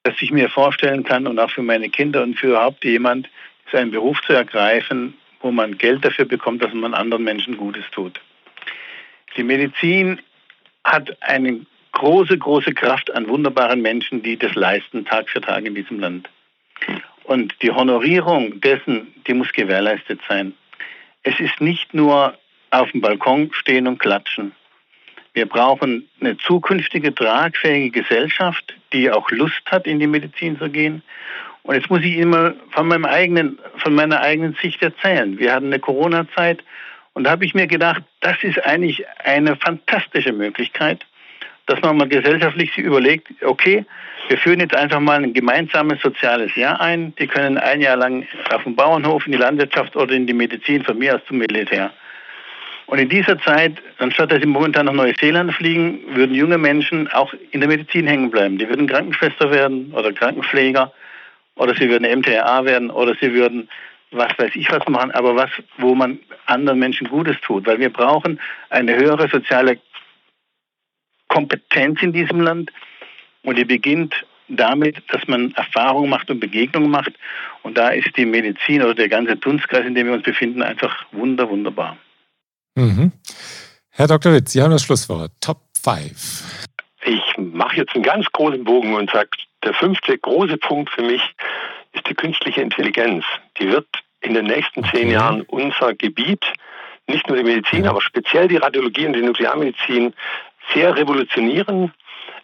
[SPEAKER 2] das ich mir vorstellen kann und auch für meine Kinder und für überhaupt jemand, ist einen Beruf zu ergreifen, wo man Geld dafür bekommt, dass man anderen Menschen Gutes tut. Die Medizin hat eine große, große Kraft an wunderbaren Menschen, die das leisten, Tag für Tag in diesem Land. Und die Honorierung dessen, die muss gewährleistet sein. es ist nicht nur auf dem Balkon stehen und klatschen. Wir brauchen eine zukünftige, tragfähige Gesellschaft, die auch Lust hat, in die Medizin zu gehen. Und jetzt muss ich Ihnen mal von, meinem eigenen, von meiner eigenen Sicht erzählen. Wir hatten eine Corona-Zeit und da habe ich mir gedacht, das ist eigentlich eine fantastische Möglichkeit, dass man mal gesellschaftlich überlegt, okay, wir führen jetzt einfach mal ein gemeinsames soziales Jahr ein. Die können ein Jahr lang auf dem Bauernhof, in die Landwirtschaft oder in die Medizin, von mir aus zum Militär. Und in dieser Zeit, anstatt dass sie momentan nach Neuseeland fliegen, würden junge Menschen auch in der Medizin hängen bleiben. Die würden Krankenschwester werden oder Krankenpfleger oder sie würden MTA werden oder sie würden was weiß ich was machen, aber was, wo man anderen Menschen Gutes tut. Weil wir brauchen eine höhere soziale Kompetenz in diesem Land und die beginnt damit, dass man Erfahrungen macht und Begegnungen macht. Und da ist die Medizin oder der ganze Dunstkreis, in dem wir uns befinden, einfach wunder, wunderbar.
[SPEAKER 1] Mhm. Herr Dr. Witt, Sie haben das Schlusswort. Top 5.
[SPEAKER 3] Ich mache jetzt einen ganz großen Bogen und sage, der fünfte große Punkt für mich ist die künstliche Intelligenz. Die wird in den nächsten zehn Jahren unser Gebiet, nicht nur die Medizin, aber speziell die Radiologie und die Nuklearmedizin sehr revolutionieren.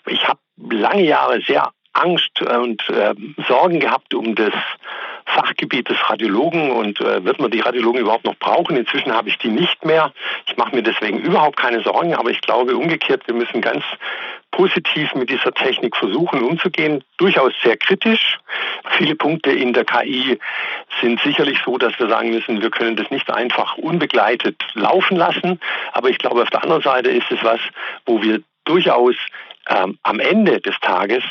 [SPEAKER 3] Ich habe lange Jahre sehr Angst und äh, Sorgen gehabt um das Fachgebiet des Radiologen und äh, wird man die Radiologen überhaupt noch brauchen? Inzwischen habe ich die nicht mehr. Ich mache mir deswegen überhaupt keine Sorgen, aber ich glaube umgekehrt, wir müssen ganz positiv mit dieser Technik versuchen umzugehen. Durchaus sehr kritisch. Viele Punkte in der KI sind sicherlich so, dass wir sagen müssen, wir können das nicht einfach unbegleitet laufen lassen. Aber ich glaube, auf der anderen Seite ist es was, wo wir durchaus ähm, am Ende des Tages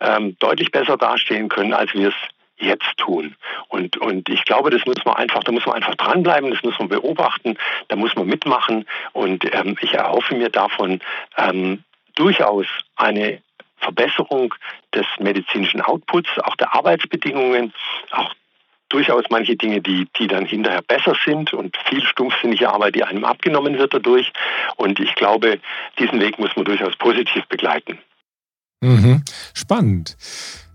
[SPEAKER 3] ähm, deutlich besser dastehen können, als wir es jetzt tun. Und, und ich glaube, das muss man einfach, da muss man einfach dranbleiben, das muss man beobachten, da muss man mitmachen. Und ähm, ich erhoffe mir davon ähm, durchaus eine Verbesserung des medizinischen Outputs, auch der Arbeitsbedingungen, auch durchaus manche Dinge, die, die dann hinterher besser sind und viel stumpfsinnige Arbeit, die einem abgenommen wird dadurch. Und ich glaube, diesen Weg muss man durchaus positiv begleiten.
[SPEAKER 1] Mhm. Spannend.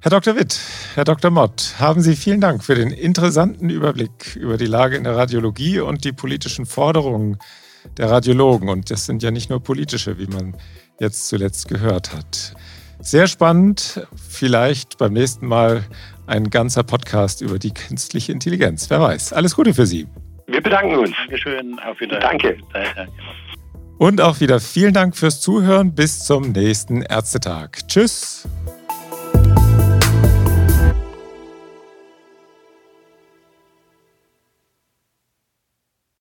[SPEAKER 1] Herr Dr. Witt, Herr Dr. Mott, haben Sie vielen Dank für den interessanten Überblick über die Lage in der Radiologie und die politischen Forderungen der Radiologen. Und das sind ja nicht nur politische, wie man jetzt zuletzt gehört hat. Sehr spannend. Vielleicht beim nächsten Mal ein ganzer Podcast über die künstliche Intelligenz. Wer weiß. Alles Gute für Sie.
[SPEAKER 3] Wir bedanken uns.
[SPEAKER 2] Dankeschön. Auf Wiedersehen.
[SPEAKER 3] Danke.
[SPEAKER 1] Und auch wieder vielen Dank fürs Zuhören. Bis zum nächsten Ärztetag. Tschüss.